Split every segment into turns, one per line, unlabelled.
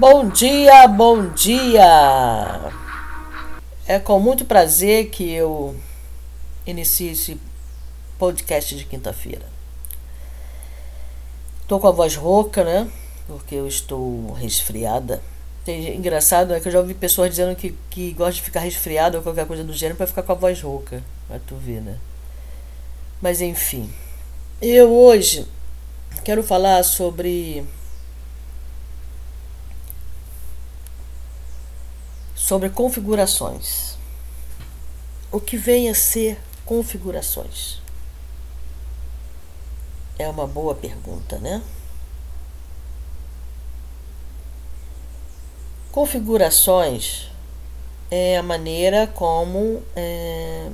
Bom dia, bom dia! É com muito prazer que eu inicio esse podcast de quinta-feira. Estou com a voz rouca, né? Porque eu estou resfriada. Tem, engraçado é que eu já ouvi pessoas dizendo que, que gosta de ficar resfriada ou qualquer coisa do gênero para ficar com a voz rouca. Pra tu ver, né? Mas enfim. Eu hoje quero falar sobre sobre configurações. O que vem a ser configurações? É uma boa pergunta, né? Configurações é a maneira como é,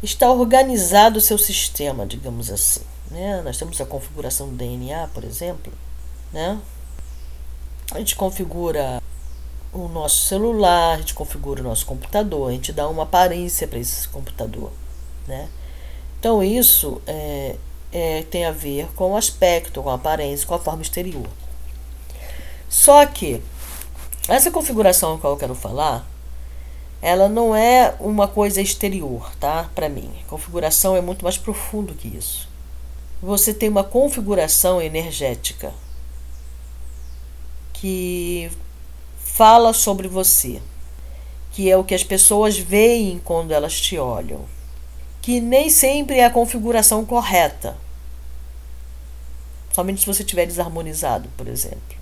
está organizado o seu sistema, digamos assim. Né? Nós temos a configuração do DNA, por exemplo. Né? A gente configura o nosso celular, a gente configura o nosso computador, a gente dá uma aparência para esse computador, né? Então isso é, é, tem a ver com o aspecto, com a aparência, com a forma exterior. Só que essa configuração que eu quero falar, ela não é uma coisa exterior, tá? Para mim, configuração é muito mais profundo que isso. Você tem uma configuração energética que fala sobre você, que é o que as pessoas veem quando elas te olham, que nem sempre é a configuração correta. Somente se você estiver desarmonizado, por exemplo.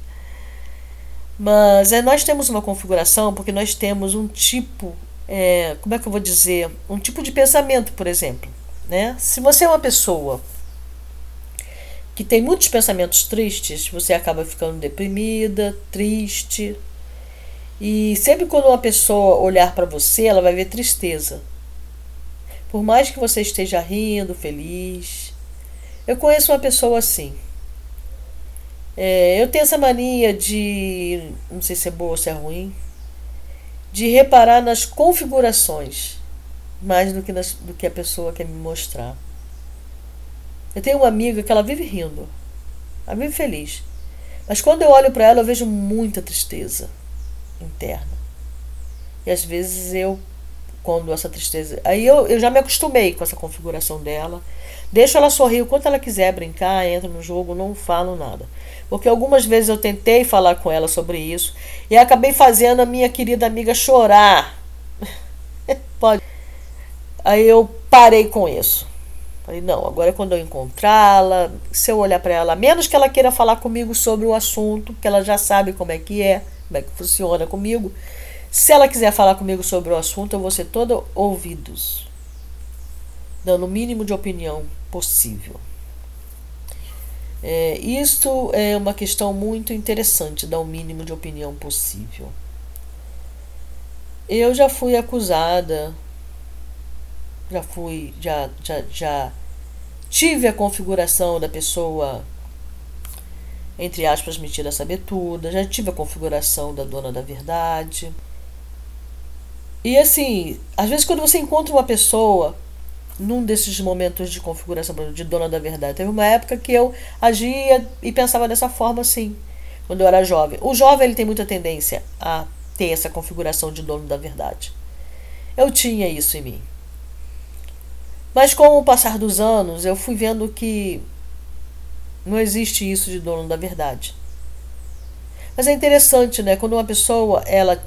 Mas é, nós temos uma configuração porque nós temos um tipo, é, como é que eu vou dizer? Um tipo de pensamento, por exemplo. Né? Se você é uma pessoa que tem muitos pensamentos tristes, você acaba ficando deprimida, triste. E sempre quando uma pessoa olhar para você, ela vai ver tristeza. Por mais que você esteja rindo, feliz. Eu conheço uma pessoa assim. É, eu tenho essa mania de. Não sei se é boa ou se é ruim. De reparar nas configurações. Mais do que, nas, do que a pessoa quer me mostrar. Eu tenho uma amiga que ela vive rindo. Ela vive feliz. Mas quando eu olho para ela, eu vejo muita tristeza interna. E às vezes eu, quando essa tristeza. Aí eu, eu já me acostumei com essa configuração dela. Deixo ela sorrir o quanto ela quiser, brincar, entra no jogo, não falo nada. Porque algumas vezes eu tentei falar com ela sobre isso e acabei fazendo a minha querida amiga chorar. Pode. Aí eu parei com isso. Falei, não, agora é quando eu encontrá-la, se eu olhar para ela, menos que ela queira falar comigo sobre o assunto, que ela já sabe como é que é, como é que funciona comigo. Se ela quiser falar comigo sobre o assunto, eu vou ser toda ouvidos, dando o mínimo de opinião possível. É, isso é uma questão muito interessante, dar o mínimo de opinião possível. Eu já fui acusada, já fui, já, já, já tive a configuração da pessoa, entre aspas, metida sabetuda, já tive a configuração da dona da verdade. E assim, às vezes quando você encontra uma pessoa num desses momentos de configuração de dona da verdade, teve uma época que eu agia e pensava dessa forma assim, quando eu era jovem. O jovem ele tem muita tendência a ter essa configuração de dono da verdade. Eu tinha isso em mim. Mas com o passar dos anos, eu fui vendo que não existe isso de dono da verdade. Mas é interessante, né? Quando uma pessoa ela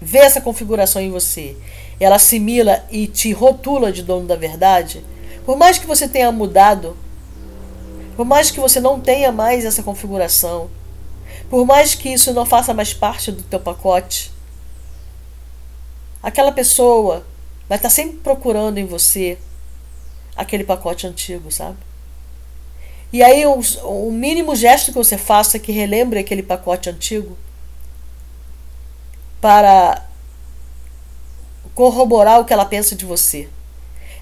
vê essa configuração em você, ela assimila e te rotula de dono da verdade, por mais que você tenha mudado, por mais que você não tenha mais essa configuração, por mais que isso não faça mais parte do teu pacote, aquela pessoa vai estar sempre procurando em você aquele pacote antigo, sabe? E aí o, o mínimo gesto que você faça que relembre aquele pacote antigo para corroborar o que ela pensa de você.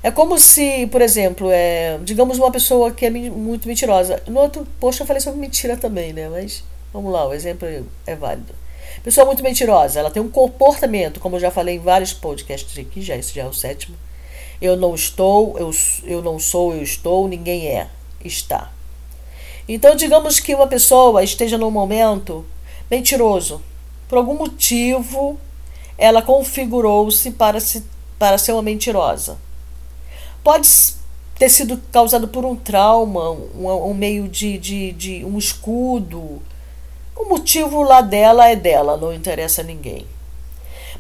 É como se, por exemplo, é, digamos uma pessoa que é muito mentirosa. No outro post eu falei sobre mentira também, né? Mas vamos lá, o exemplo é válido. Pessoa muito mentirosa, ela tem um comportamento, como eu já falei em vários podcasts aqui, já esse já é o sétimo eu não estou, eu, eu não sou, eu estou, ninguém é, está. Então, digamos que uma pessoa esteja num momento mentiroso. Por algum motivo, ela configurou-se para, se, para ser uma mentirosa. Pode ter sido causado por um trauma, um, um meio de, de, de um escudo. O motivo lá dela é dela, não interessa a ninguém.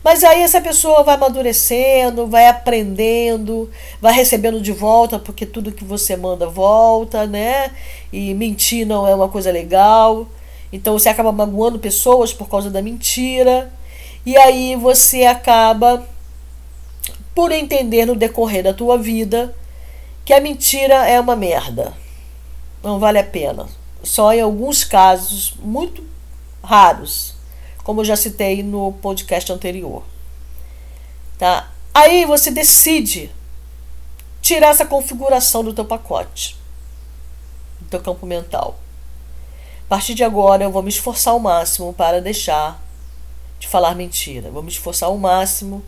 Mas aí essa pessoa vai amadurecendo, vai aprendendo, vai recebendo de volta, porque tudo que você manda volta, né? E mentir não é uma coisa legal. Então você acaba magoando pessoas por causa da mentira. E aí você acaba por entender no decorrer da tua vida que a mentira é uma merda. Não vale a pena. Só em alguns casos muito raros como eu já citei no podcast anterior. Tá? Aí você decide tirar essa configuração do teu pacote, do teu campo mental. A partir de agora eu vou me esforçar ao máximo para deixar de falar mentira. Vou me esforçar ao máximo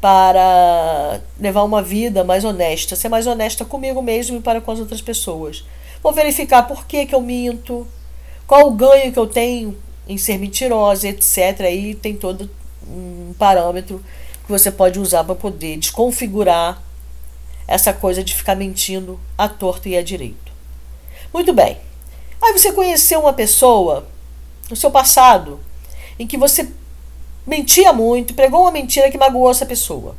para levar uma vida mais honesta, ser mais honesta comigo mesmo e para com as outras pessoas. Vou verificar por que, que eu minto, qual o ganho que eu tenho em ser mentirosa, etc. Aí tem todo um parâmetro que você pode usar para poder desconfigurar essa coisa de ficar mentindo à torta e à direito. Muito bem. Aí você conheceu uma pessoa no seu passado em que você mentia muito, pregou uma mentira que magoou essa pessoa.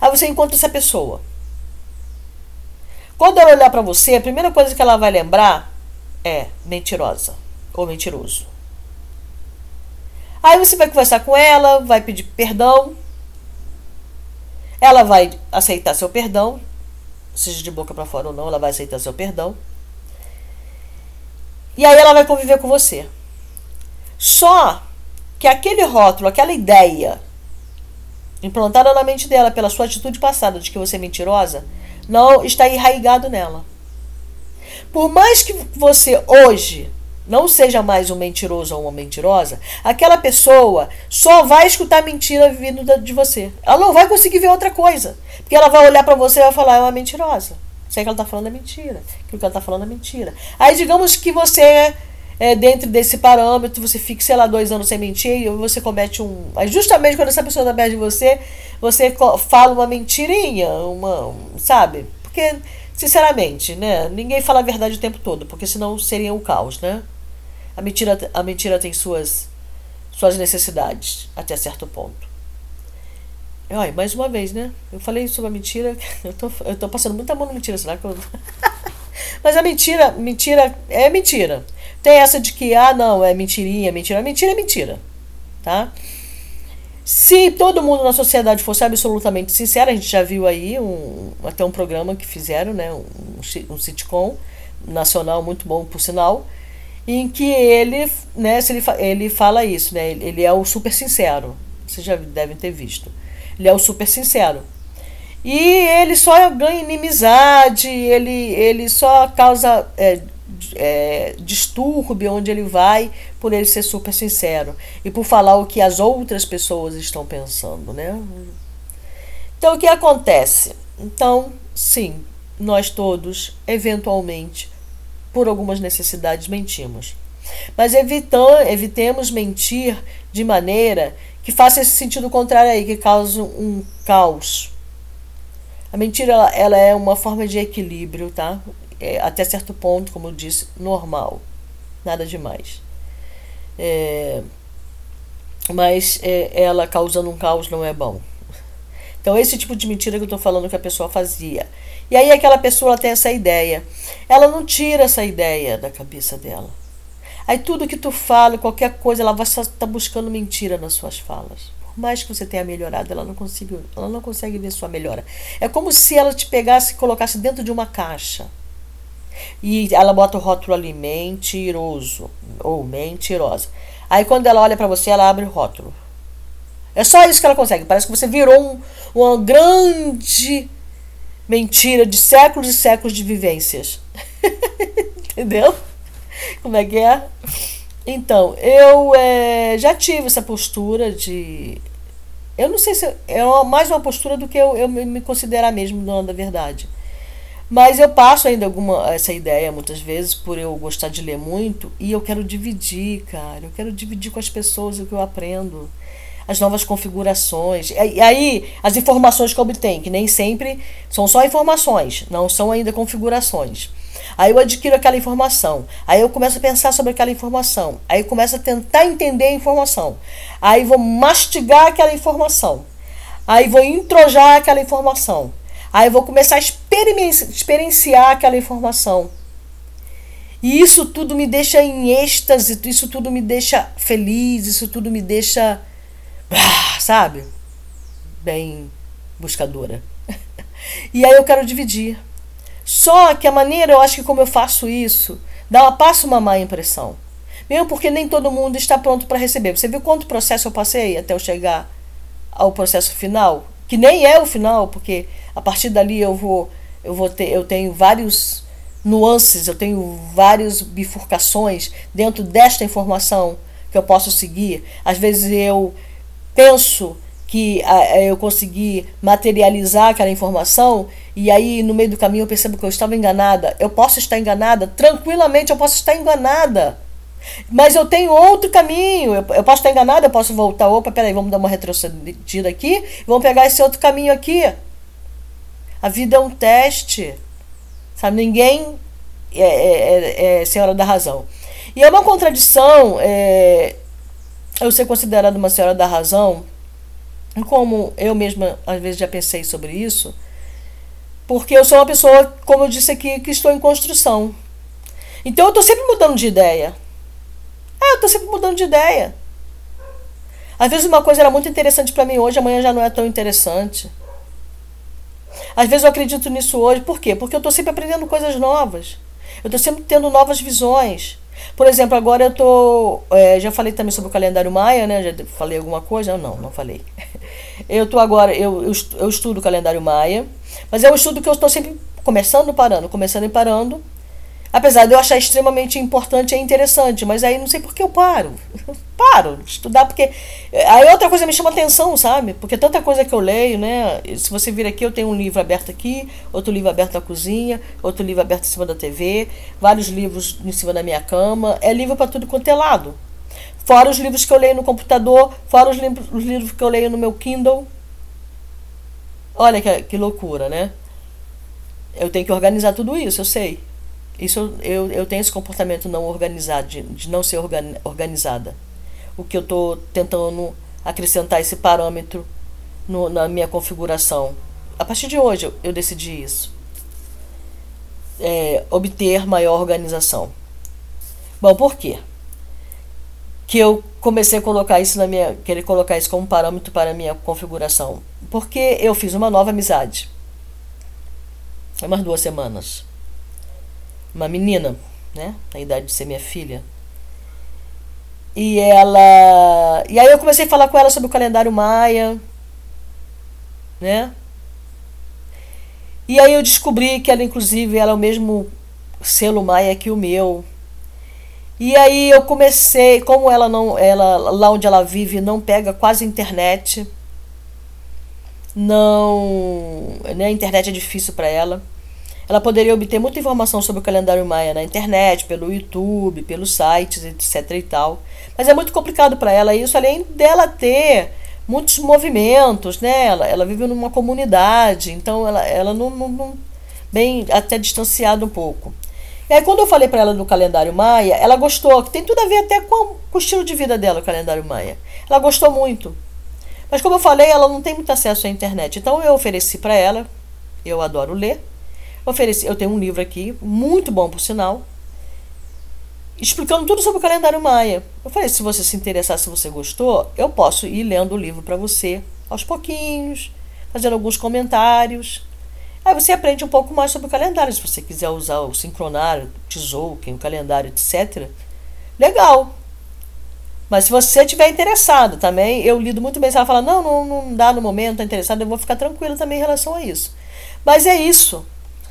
Aí você encontra essa pessoa. Quando ela olhar para você, a primeira coisa que ela vai lembrar é mentirosa ou mentiroso. Aí você vai conversar com ela, vai pedir perdão. Ela vai aceitar seu perdão, seja de boca para fora ou não, ela vai aceitar seu perdão. E aí ela vai conviver com você. Só que aquele rótulo, aquela ideia implantada na mente dela pela sua atitude passada de que você é mentirosa, não está enraigado nela. Por mais que você hoje não seja mais um mentiroso ou uma mentirosa, aquela pessoa só vai escutar mentira vindo de você. Ela não vai conseguir ver outra coisa. Porque ela vai olhar para você e vai falar, é uma mentirosa. Sei que ela está falando é mentira. Aquilo que ela está falando é mentira. Aí digamos que você, é, dentro desse parâmetro, você fique, sei lá, dois anos sem mentir e você comete um. Aí justamente quando essa pessoa está perto de você, você fala uma mentirinha, uma. sabe? Porque Sinceramente, né? Ninguém fala a verdade o tempo todo, porque senão seria um caos, né? A mentira, a mentira tem suas, suas necessidades até certo ponto. Olha, mais uma vez, né? Eu falei sobre a mentira. Eu tô, eu tô passando muita mão na mentira, será que eu. Mas a mentira, mentira é mentira. Tem essa de que, ah, não, é mentirinha, mentira. Mentira é mentira. Tá? Se todo mundo na sociedade fosse absolutamente sincero, a gente já viu aí um, até um programa que fizeram, né, um, um sitcom nacional muito bom, por sinal, em que ele, né, se ele, ele fala isso, né, ele é o super sincero. Vocês já devem ter visto. Ele é o super sincero. E ele só ganha inimizade, ele, ele só causa é, é, distúrbio onde ele vai por ele ser super sincero e por falar o que as outras pessoas estão pensando, né? Então o que acontece? Então, sim, nós todos, eventualmente, por algumas necessidades, mentimos. Mas evitam, evitemos mentir de maneira que faça esse sentido contrário aí, que cause um caos. A mentira ela, ela é uma forma de equilíbrio, tá? é, até certo ponto, como eu disse, normal. Nada demais. É, mas é, ela causando um caos não é bom. Então, esse tipo de mentira que eu estou falando que a pessoa fazia. E aí, aquela pessoa tem essa ideia. Ela não tira essa ideia da cabeça dela. Aí, tudo que tu fala, qualquer coisa, ela vai estar tá buscando mentira nas suas falas. Por mais que você tenha melhorado, ela não, consegue, ela não consegue ver sua melhora. É como se ela te pegasse e colocasse dentro de uma caixa. E ela bota o rótulo ali, mentiroso ou mentirosa. Aí quando ela olha para você, ela abre o rótulo. É só isso que ela consegue. Parece que você virou um, uma grande mentira de séculos e séculos de vivências. Entendeu? Como é que é? Então, eu é, já tive essa postura de. Eu não sei se é mais uma postura do que eu, eu me considerar mesmo dona da verdade. Mas eu passo ainda alguma essa ideia muitas vezes por eu gostar de ler muito e eu quero dividir, cara. Eu quero dividir com as pessoas o que eu aprendo, as novas configurações. E aí, as informações que obtenho, que nem sempre são só informações, não são ainda configurações. Aí eu adquiro aquela informação. Aí eu começo a pensar sobre aquela informação. Aí eu começo a tentar entender a informação. Aí vou mastigar aquela informação. Aí vou introjar aquela informação. Aí vou começar a experienciar aquela informação. E isso tudo me deixa em êxtase, isso tudo me deixa feliz, isso tudo me deixa, sabe? Bem buscadora. E aí eu quero dividir. Só que a maneira, eu acho que como eu faço isso, dá uma, passa uma má impressão. Mesmo porque nem todo mundo está pronto para receber. Você viu quanto processo eu passei até eu chegar ao processo final? Que nem é o final, porque a partir dali eu vou eu vou ter eu tenho vários nuances, eu tenho várias bifurcações dentro desta informação que eu posso seguir. Às vezes eu penso que eu consegui materializar aquela informação e aí no meio do caminho eu percebo que eu estava enganada. Eu posso estar enganada, tranquilamente eu posso estar enganada. Mas eu tenho outro caminho. Eu, eu posso estar enganada, eu posso voltar. Opa, peraí, vamos dar uma retrocedida aqui. Vamos pegar esse outro caminho aqui. A vida é um teste. Sabe, ninguém é, é, é, é senhora da razão. E é uma contradição é, eu ser considerada uma senhora da razão, como eu mesma às vezes já pensei sobre isso, porque eu sou uma pessoa, como eu disse aqui, que estou em construção. Então eu estou sempre mudando de ideia. É, eu estou sempre mudando de ideia. Às vezes uma coisa era muito interessante para mim hoje, amanhã já não é tão interessante. Às vezes eu acredito nisso hoje, por quê? Porque eu estou sempre aprendendo coisas novas. Eu estou sempre tendo novas visões. Por exemplo, agora eu estou. É, já falei também sobre o calendário Maia, né? Já falei alguma coisa? Não, não falei. Eu estou agora, eu, eu, eu estudo o calendário Maia, mas é um estudo que eu estou sempre começando e parando, começando e parando. Apesar de eu achar extremamente importante e interessante, mas aí não sei por que eu paro. paro de estudar, porque. Aí outra coisa me chama atenção, sabe? Porque tanta coisa que eu leio, né? Se você vir aqui, eu tenho um livro aberto aqui, outro livro aberto na cozinha, outro livro aberto em cima da TV, vários livros em cima da minha cama. É livro para tudo quanto é lado. Fora os livros que eu leio no computador, fora os, livros, os livros que eu leio no meu Kindle. Olha que, que loucura, né? Eu tenho que organizar tudo isso, eu sei. Isso eu, eu tenho esse comportamento não organizado, de, de não ser organizada. O que eu estou tentando acrescentar esse parâmetro no, na minha configuração. A partir de hoje eu, eu decidi isso. É, obter maior organização. Bom, por quê? Que eu comecei a colocar isso na minha. querer colocar isso como parâmetro para a minha configuração. Porque eu fiz uma nova amizade. Foi umas duas semanas uma menina, né? Na idade de ser minha filha. E ela. E aí eu comecei a falar com ela sobre o calendário maia, né? E aí eu descobri que ela, inclusive, ela é o mesmo selo maia que o meu. E aí eu comecei, como ela não, ela lá onde ela vive não pega quase internet, não, né, a internet é difícil para ela. Ela poderia obter muita informação sobre o calendário maia na internet, pelo YouTube, pelos sites, etc e tal. Mas é muito complicado para ela isso, além dela ter muitos movimentos, né? Ela, ela vive numa comunidade, então ela, ela não, não, não bem até distanciada um pouco. E aí quando eu falei para ela do calendário maia, ela gostou, que tem tudo a ver até com, com o estilo de vida dela, o calendário maia. Ela gostou muito. Mas como eu falei, ela não tem muito acesso à internet. Então eu ofereci para ela, eu adoro ler, Ofereci, eu tenho um livro aqui, muito bom por sinal, explicando tudo sobre o calendário maia. Eu falei, se você se interessar, se você gostou, eu posso ir lendo o livro para você aos pouquinhos, fazendo alguns comentários. Aí você aprende um pouco mais sobre o calendário. Se você quiser usar o sincronário, o Tzolk'in, o calendário, etc. Legal. Mas se você estiver interessado também, eu lido muito bem. Se ela fala, não, não, não dá no momento, está interessado, eu vou ficar tranquila também em relação a isso. Mas é isso.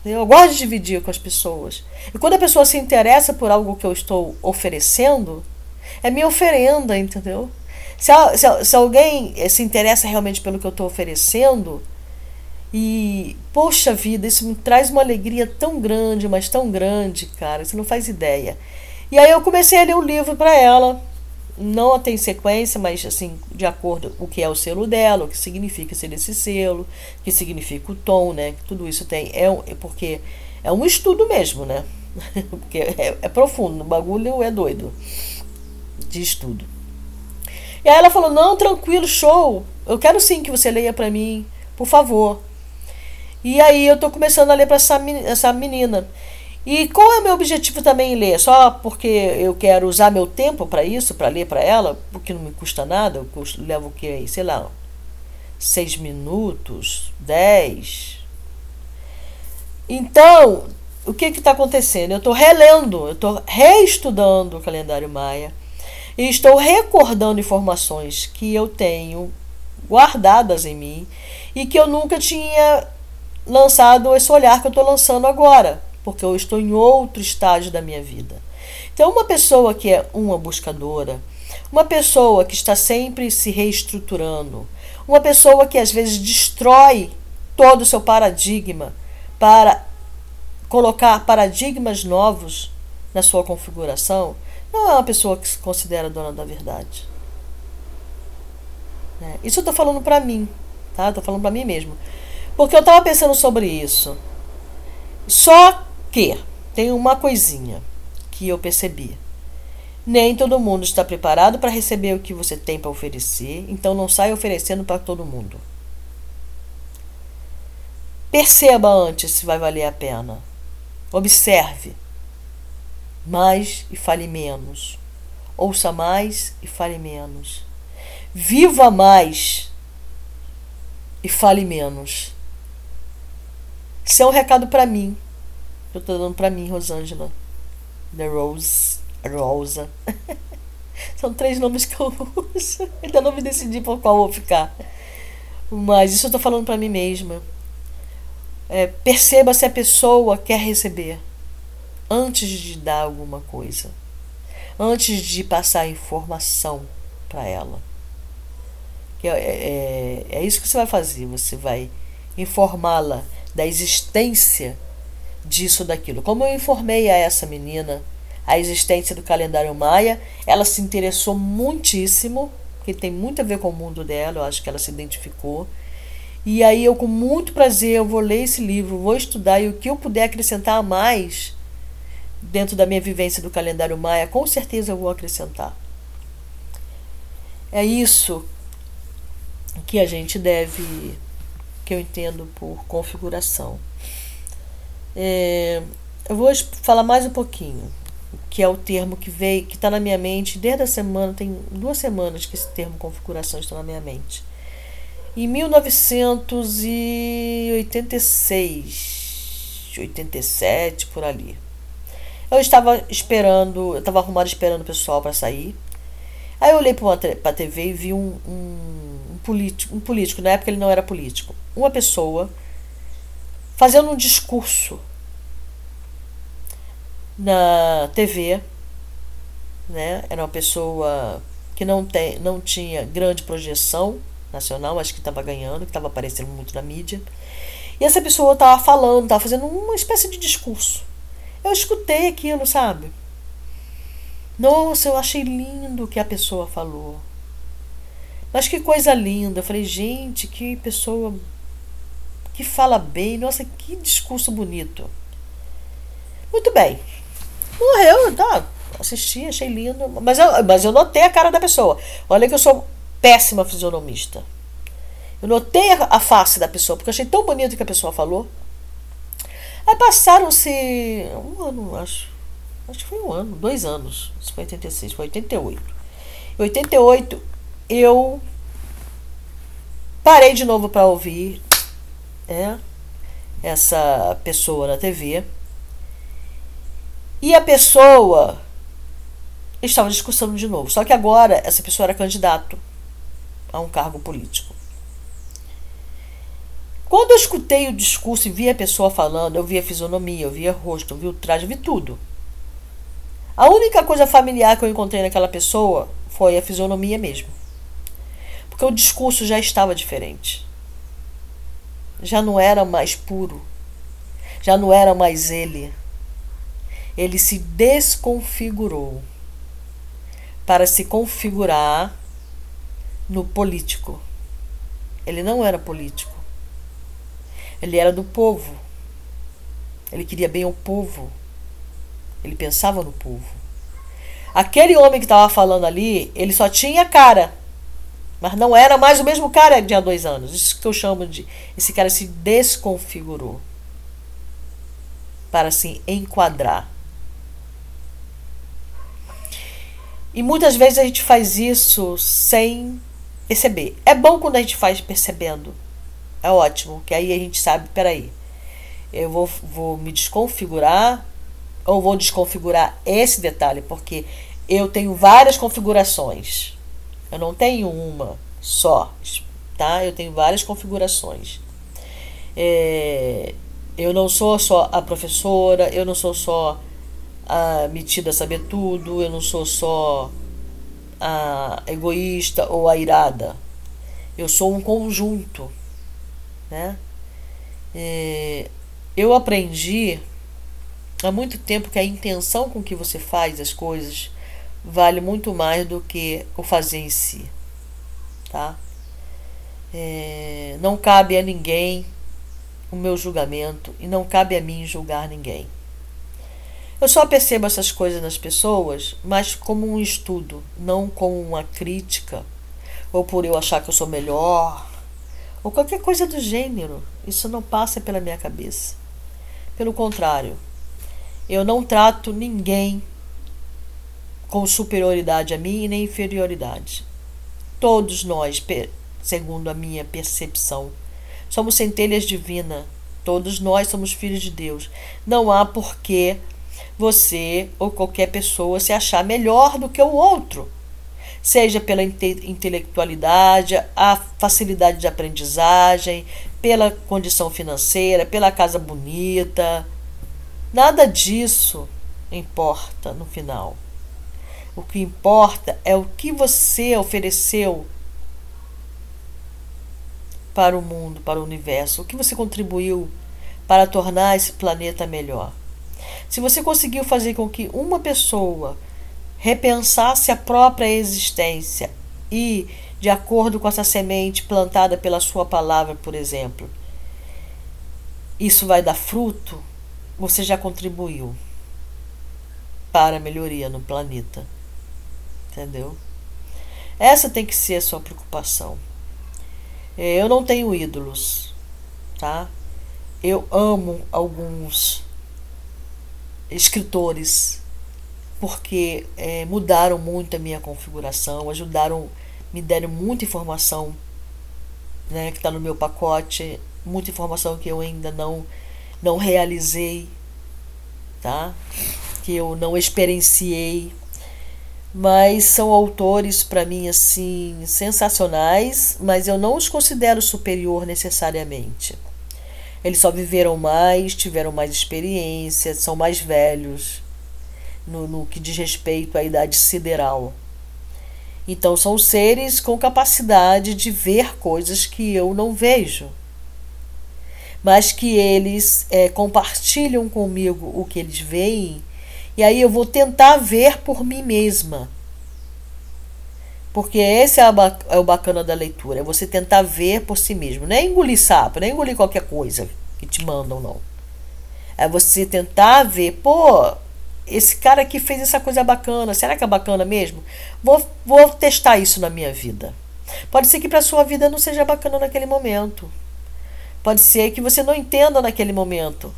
Eu gosto de dividir com as pessoas. E quando a pessoa se interessa por algo que eu estou oferecendo, é minha oferenda, entendeu? Se, se, se alguém eh, se interessa realmente pelo que eu estou oferecendo, E, poxa vida, isso me traz uma alegria tão grande, mas tão grande, cara, você não faz ideia. E aí eu comecei a ler o livro para ela. Não tem sequência, mas assim, de acordo com o que é o selo dela, o que significa ser esse selo, o que significa o tom, né? Tudo isso tem. É, é porque é um estudo mesmo, né? porque é, é profundo, o bagulho é doido de estudo. E aí ela falou: Não, tranquilo, show. Eu quero sim que você leia para mim, por favor. E aí eu tô começando a ler para essa, essa menina. E qual é o meu objetivo também em ler? Só porque eu quero usar meu tempo para isso, para ler para ela, porque não me custa nada, eu custo, levo o que, sei lá, seis minutos, dez. Então, o que está acontecendo? Eu estou relendo, eu estou reestudando o calendário maia e estou recordando informações que eu tenho guardadas em mim e que eu nunca tinha lançado esse olhar que eu estou lançando agora, porque eu estou em outro estágio da minha vida. Então, uma pessoa que é uma buscadora, uma pessoa que está sempre se reestruturando, uma pessoa que às vezes destrói todo o seu paradigma para colocar paradigmas novos na sua configuração, não é uma pessoa que se considera dona da verdade. É, isso eu estou falando para mim, tá? Estou falando para mim mesmo. Porque eu estava pensando sobre isso. Só que tem uma coisinha que eu percebi. Nem todo mundo está preparado para receber o que você tem para oferecer, então não sai oferecendo para todo mundo. Perceba antes se vai valer a pena. Observe mais e fale menos. Ouça mais e fale menos. Viva mais e fale menos. Isso é um recado para mim. Eu estou dando para mim, Rosângela. The Rose. Rosa. São três nomes que eu uso. Ainda não me decidi por qual vou ficar. Mas isso eu estou falando para mim mesma. É, perceba se a pessoa quer receber antes de dar alguma coisa, antes de passar informação para ela. É, é, é isso que você vai fazer, você vai informá-la da existência disso, daquilo. Como eu informei a essa menina a existência do calendário maia, ela se interessou muitíssimo, porque tem muito a ver com o mundo dela, eu acho que ela se identificou. E aí eu com muito prazer eu vou ler esse livro, vou estudar e o que eu puder acrescentar a mais dentro da minha vivência do calendário maia, com certeza eu vou acrescentar. É isso que a gente deve, que eu entendo por configuração. É, eu vou falar mais um pouquinho, que é o termo que veio, que está na minha mente desde a semana, tem duas semanas que esse termo configuração está na minha mente. Em 1986, 87, por ali. Eu estava esperando, eu estava arrumado esperando o pessoal para sair. Aí eu olhei para a TV e vi um, um, um, político, um político, na época ele não era político, uma pessoa fazendo um discurso na TV, né? Era uma pessoa que não, tem, não tinha grande projeção nacional, acho que estava ganhando, que estava aparecendo muito na mídia. E essa pessoa estava falando, estava fazendo uma espécie de discurso. Eu escutei aquilo, sabe? Nossa, eu achei lindo o que a pessoa falou. Mas que coisa linda. Eu falei, gente, que pessoa que fala bem. Nossa, que discurso bonito. Muito bem. Morreu, tá. Assisti, achei lindo. Mas eu, mas eu notei a cara da pessoa. Olha que eu sou péssima fisionomista. Eu notei a, face da pessoa, porque achei tão bonito que a pessoa falou. Aí passaram-se um ano, acho. Acho que foi um ano, dois anos. Isso foi 86, foi 88. Em 88, eu parei de novo para ouvir é, essa pessoa na TV. E a pessoa estava discussando de novo. Só que agora essa pessoa era candidato a um cargo político. Quando eu escutei o discurso e vi a pessoa falando, eu vi a fisionomia, eu vi o rosto, eu vi o traje, eu vi tudo. A única coisa familiar que eu encontrei naquela pessoa foi a fisionomia mesmo. Porque o discurso já estava diferente. Já não era mais puro, já não era mais ele. Ele se desconfigurou para se configurar no político. Ele não era político. Ele era do povo. Ele queria bem ao povo. Ele pensava no povo. Aquele homem que estava falando ali, ele só tinha cara. Mas não era mais o mesmo cara de há dois anos. Isso que eu chamo de. Esse cara se desconfigurou para se enquadrar. E muitas vezes a gente faz isso sem perceber. É bom quando a gente faz percebendo. É ótimo, que aí a gente sabe, peraí, eu vou, vou me desconfigurar ou vou desconfigurar esse detalhe, porque eu tenho várias configurações. Eu não tenho uma só, tá? Eu tenho várias configurações. É, eu não sou só a professora, eu não sou só a metida a saber tudo, eu não sou só a egoísta ou a irada. Eu sou um conjunto, né? É, eu aprendi há muito tempo que a intenção com que você faz as coisas vale muito mais do que o fazer em si, tá? É, não cabe a ninguém o meu julgamento e não cabe a mim julgar ninguém. Eu só percebo essas coisas nas pessoas, mas como um estudo, não como uma crítica, ou por eu achar que eu sou melhor, ou qualquer coisa do gênero. Isso não passa pela minha cabeça. Pelo contrário, eu não trato ninguém com superioridade a mim e nem inferioridade. Todos nós, segundo a minha percepção, somos centelhas divinas. Todos nós somos filhos de Deus. Não há porquê você ou qualquer pessoa se achar melhor do que o outro, seja pela inte intelectualidade, a facilidade de aprendizagem, pela condição financeira, pela casa bonita. Nada disso importa no final. O que importa é o que você ofereceu para o mundo, para o universo, o que você contribuiu para tornar esse planeta melhor. Se você conseguiu fazer com que uma pessoa repensasse a própria existência e, de acordo com essa semente plantada pela sua palavra, por exemplo, isso vai dar fruto, você já contribuiu para a melhoria no planeta. Entendeu? Essa tem que ser a sua preocupação. É, eu não tenho ídolos, tá? Eu amo alguns escritores porque é, mudaram muito a minha configuração, ajudaram, me deram muita informação né, que está no meu pacote, muita informação que eu ainda não, não realizei, tá? que eu não experienciei mas são autores para mim assim sensacionais, mas eu não os considero superior necessariamente. Eles só viveram mais, tiveram mais experiência, são mais velhos no, no que diz respeito à idade sideral. Então são seres com capacidade de ver coisas que eu não vejo, mas que eles é, compartilham comigo o que eles veem e aí eu vou tentar ver por mim mesma. Porque esse é, é o bacana da leitura, é você tentar ver por si mesmo. Não é engolir sapo, não é engolir qualquer coisa que te mandam, não. É você tentar ver, pô, esse cara aqui fez essa coisa bacana, será que é bacana mesmo? Vou, vou testar isso na minha vida. Pode ser que para sua vida não seja bacana naquele momento. Pode ser que você não entenda naquele momento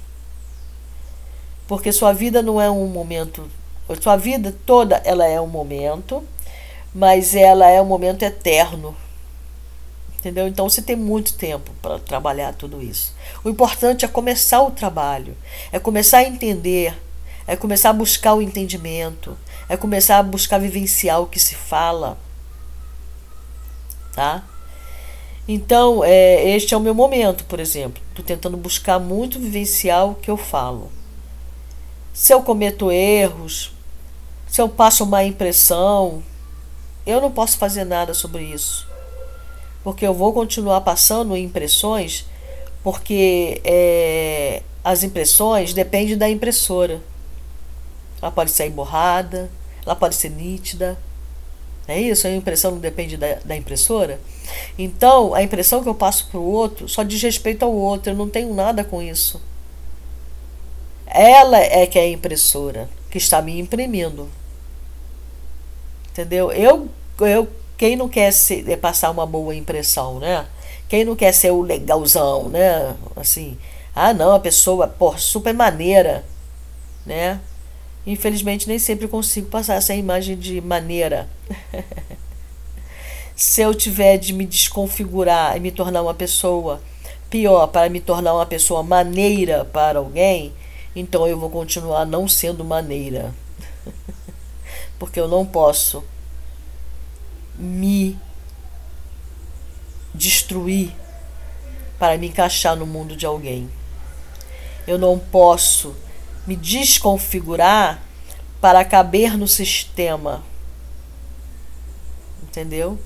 porque sua vida não é um momento, sua vida toda ela é um momento, mas ela é um momento eterno. Entendeu? Então você tem muito tempo para trabalhar tudo isso. O importante é começar o trabalho, é começar a entender, é começar a buscar o entendimento, é começar a buscar vivenciar o que se fala. Tá? Então, é, este é o meu momento, por exemplo. Estou tentando buscar muito vivenciar o que eu falo se eu cometo erros, se eu passo uma impressão, eu não posso fazer nada sobre isso. Porque eu vou continuar passando impressões Porque é, as impressões dependem da impressora. Ela pode ser borrada, ela pode ser nítida. É isso? A impressão não depende da, da impressora? Então, a impressão que eu passo para o outro só diz respeito ao outro, eu não tenho nada com isso. Ela é que é a impressora, que está me imprimindo. Entendeu? Eu, eu quem não quer ser, é passar uma boa impressão, né? Quem não quer ser o legalzão, né? Assim, ah, não, a pessoa, pô, super maneira, né? Infelizmente, nem sempre consigo passar essa imagem de maneira. Se eu tiver de me desconfigurar e me tornar uma pessoa pior para me tornar uma pessoa maneira para alguém, então eu vou continuar não sendo maneira. Porque eu não posso me destruir para me encaixar no mundo de alguém. Eu não posso me desconfigurar para caber no sistema. Entendeu?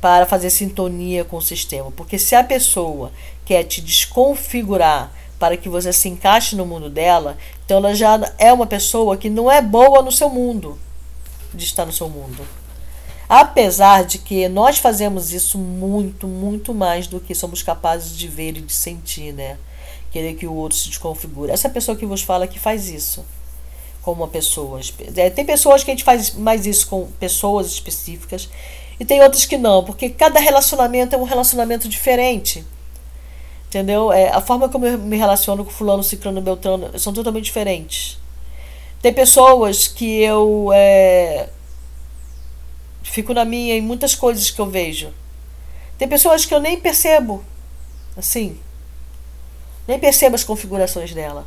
Para fazer sintonia com o sistema. Porque se a pessoa quer te desconfigurar para que você se encaixe no mundo dela, então ela já é uma pessoa que não é boa no seu mundo, de estar no seu mundo. Apesar de que nós fazemos isso muito, muito mais do que somos capazes de ver e de sentir, né? Querer que o outro se desconfigure. Essa pessoa que vos fala que faz isso com uma pessoa. É, tem pessoas que a gente faz mais isso com pessoas específicas e tem outras que não, porque cada relacionamento é um relacionamento diferente. Entendeu? É, a forma como eu me relaciono com fulano, ciclano, beltrano são totalmente diferentes. Tem pessoas que eu é, fico na minha em muitas coisas que eu vejo. Tem pessoas que eu nem percebo, assim, nem percebo as configurações dela.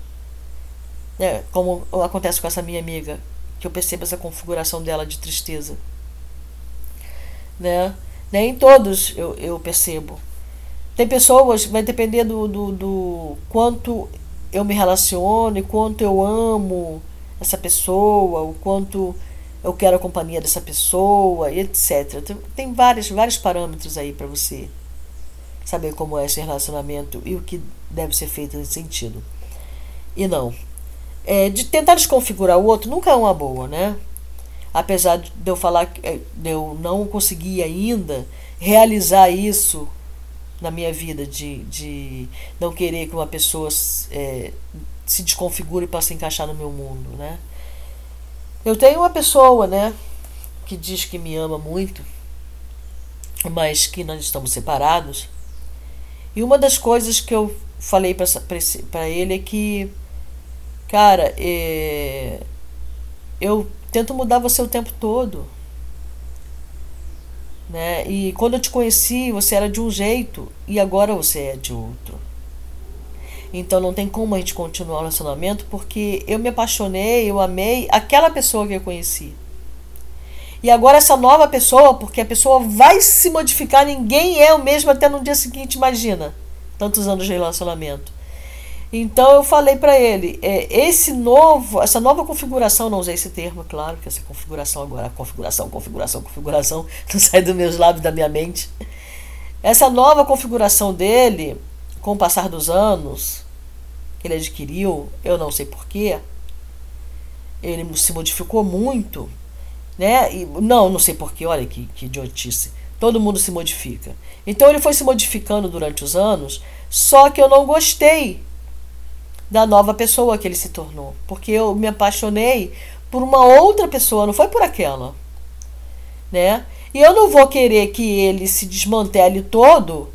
É, como acontece com essa minha amiga, que eu percebo essa configuração dela de tristeza. Né? Nem todos eu, eu percebo. Tem pessoas, vai depender do, do, do quanto eu me relaciono e quanto eu amo essa pessoa, o quanto eu quero a companhia dessa pessoa, etc. Tem, tem vários, vários parâmetros aí para você saber como é esse relacionamento e o que deve ser feito nesse sentido. E não. É, de tentar desconfigurar o outro nunca é uma boa, né? Apesar de eu falar que é, eu não conseguir ainda realizar isso na minha vida de, de não querer que uma pessoa é, se desconfigure para se encaixar no meu mundo, né? Eu tenho uma pessoa, né, que diz que me ama muito, mas que nós estamos separados. E uma das coisas que eu falei para ele é que, cara, é, eu tento mudar você o tempo todo. Né? E quando eu te conheci, você era de um jeito e agora você é de outro. Então não tem como a gente continuar o relacionamento porque eu me apaixonei, eu amei aquela pessoa que eu conheci. E agora essa nova pessoa, porque a pessoa vai se modificar, ninguém é o mesmo até no dia seguinte, imagina. Tantos anos de relacionamento. Então eu falei para ele, é, esse novo, essa nova configuração, não usei esse termo, claro, que essa configuração agora, configuração, configuração, configuração, não sai dos meus lábios da minha mente. Essa nova configuração dele, com o passar dos anos que ele adquiriu, eu não sei porquê, ele se modificou muito, né? E, não, não sei porquê, olha que, que idiotice. Todo mundo se modifica. Então ele foi se modificando durante os anos, só que eu não gostei da nova pessoa que ele se tornou. Porque eu me apaixonei por uma outra pessoa, não foi por aquela. Né? E eu não vou querer que ele se desmantele todo.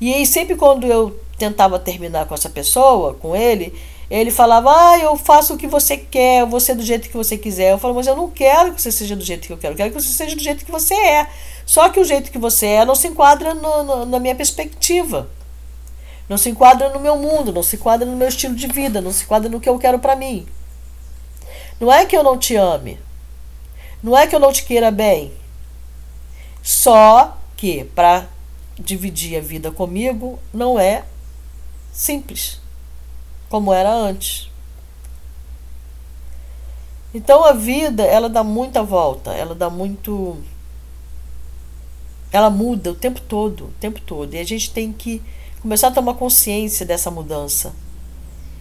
E aí, sempre quando eu tentava terminar com essa pessoa, com ele, ele falava: Ah, eu faço o que você quer, ser do jeito que você quiser. Eu falo, mas eu não quero que você seja do jeito que eu quero, eu quero que você seja do jeito que você é. Só que o jeito que você é não se enquadra no, no, na minha perspectiva. Não se enquadra no meu mundo, não se enquadra no meu estilo de vida, não se enquadra no que eu quero para mim. Não é que eu não te ame. Não é que eu não te queira bem. Só que para dividir a vida comigo não é simples como era antes. Então a vida, ela dá muita volta, ela dá muito ela muda o tempo todo, o tempo todo. E a gente tem que começar a tomar consciência dessa mudança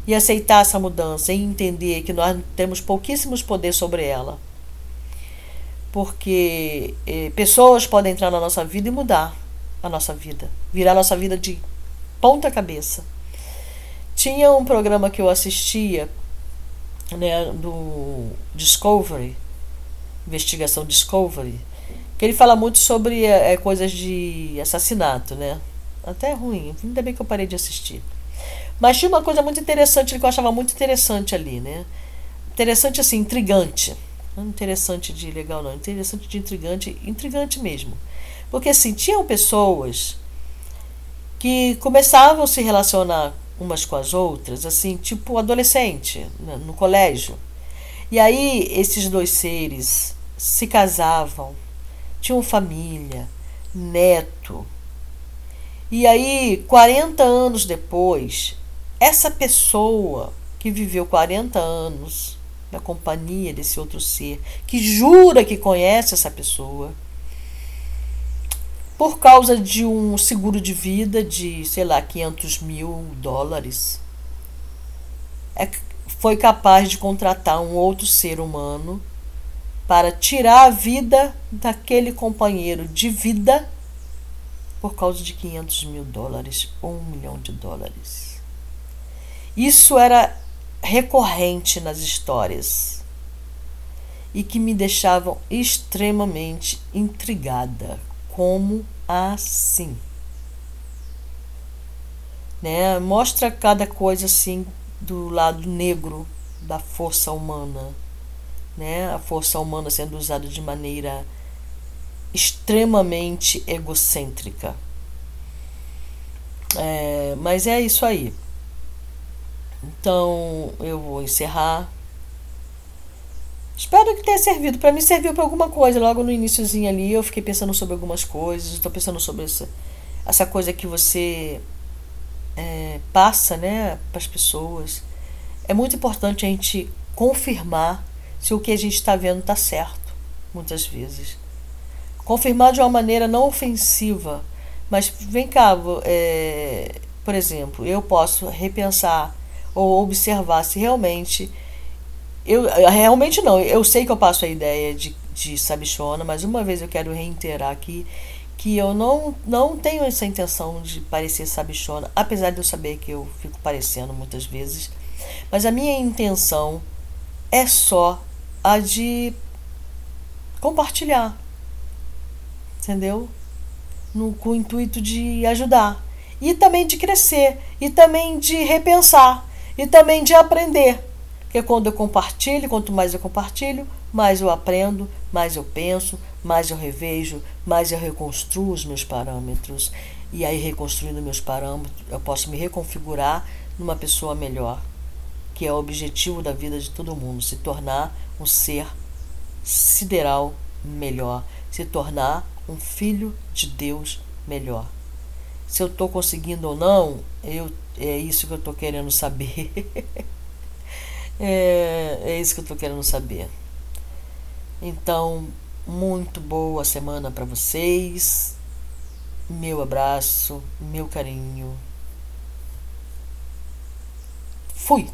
e aceitar essa mudança e entender que nós temos pouquíssimos poder sobre ela. Porque eh, pessoas podem entrar na nossa vida e mudar a nossa vida, virar a nossa vida de ponta cabeça. Tinha um programa que eu assistia, né, do Discovery, investigação Discovery, que ele fala muito sobre é, coisas de assassinato, né? Até ruim, ainda bem que eu parei de assistir. Mas tinha uma coisa muito interessante que eu achava muito interessante ali, né? Interessante assim, intrigante. Não interessante de legal, não. Interessante de intrigante, intrigante mesmo. Porque assim, tinham pessoas que começavam a se relacionar umas com as outras, assim, tipo adolescente, né, no colégio. E aí esses dois seres se casavam, tinham família, neto. E aí, 40 anos depois, essa pessoa que viveu 40 anos na companhia desse outro ser, que jura que conhece essa pessoa, por causa de um seguro de vida de, sei lá, 500 mil dólares, é, foi capaz de contratar um outro ser humano para tirar a vida daquele companheiro de vida por causa de 500 mil dólares ou um milhão de dólares. Isso era recorrente nas histórias e que me deixavam extremamente intrigada. Como assim? Né? Mostra cada coisa assim do lado negro da força humana, né? A força humana sendo usada de maneira extremamente egocêntrica. É, mas é isso aí. Então eu vou encerrar. Espero que tenha servido. Para mim serviu para alguma coisa. Logo no iníciozinho ali eu fiquei pensando sobre algumas coisas. Estou pensando sobre essa, essa coisa que você é, passa né, para as pessoas. É muito importante a gente confirmar se o que a gente está vendo está certo, muitas vezes. Confirmar de uma maneira não ofensiva, mas vem cá, é, por exemplo, eu posso repensar ou observar se realmente. Eu realmente não, eu sei que eu passo a ideia de, de sabichona, mas uma vez eu quero reiterar aqui que eu não, não tenho essa intenção de parecer sabichona, apesar de eu saber que eu fico parecendo muitas vezes. Mas a minha intenção é só a de compartilhar, entendeu? No, com o intuito de ajudar e também de crescer e também de repensar e também de aprender. Porque quando eu compartilho, quanto mais eu compartilho, mais eu aprendo, mais eu penso, mais eu revejo, mais eu reconstruo os meus parâmetros. E aí, reconstruindo meus parâmetros, eu posso me reconfigurar numa pessoa melhor, que é o objetivo da vida de todo mundo: se tornar um ser sideral melhor, se tornar um filho de Deus melhor. Se eu estou conseguindo ou não, eu, é isso que eu estou querendo saber. é, é isso que eu estou querendo saber. Então, muito boa semana para vocês. Meu abraço, meu carinho. Fui!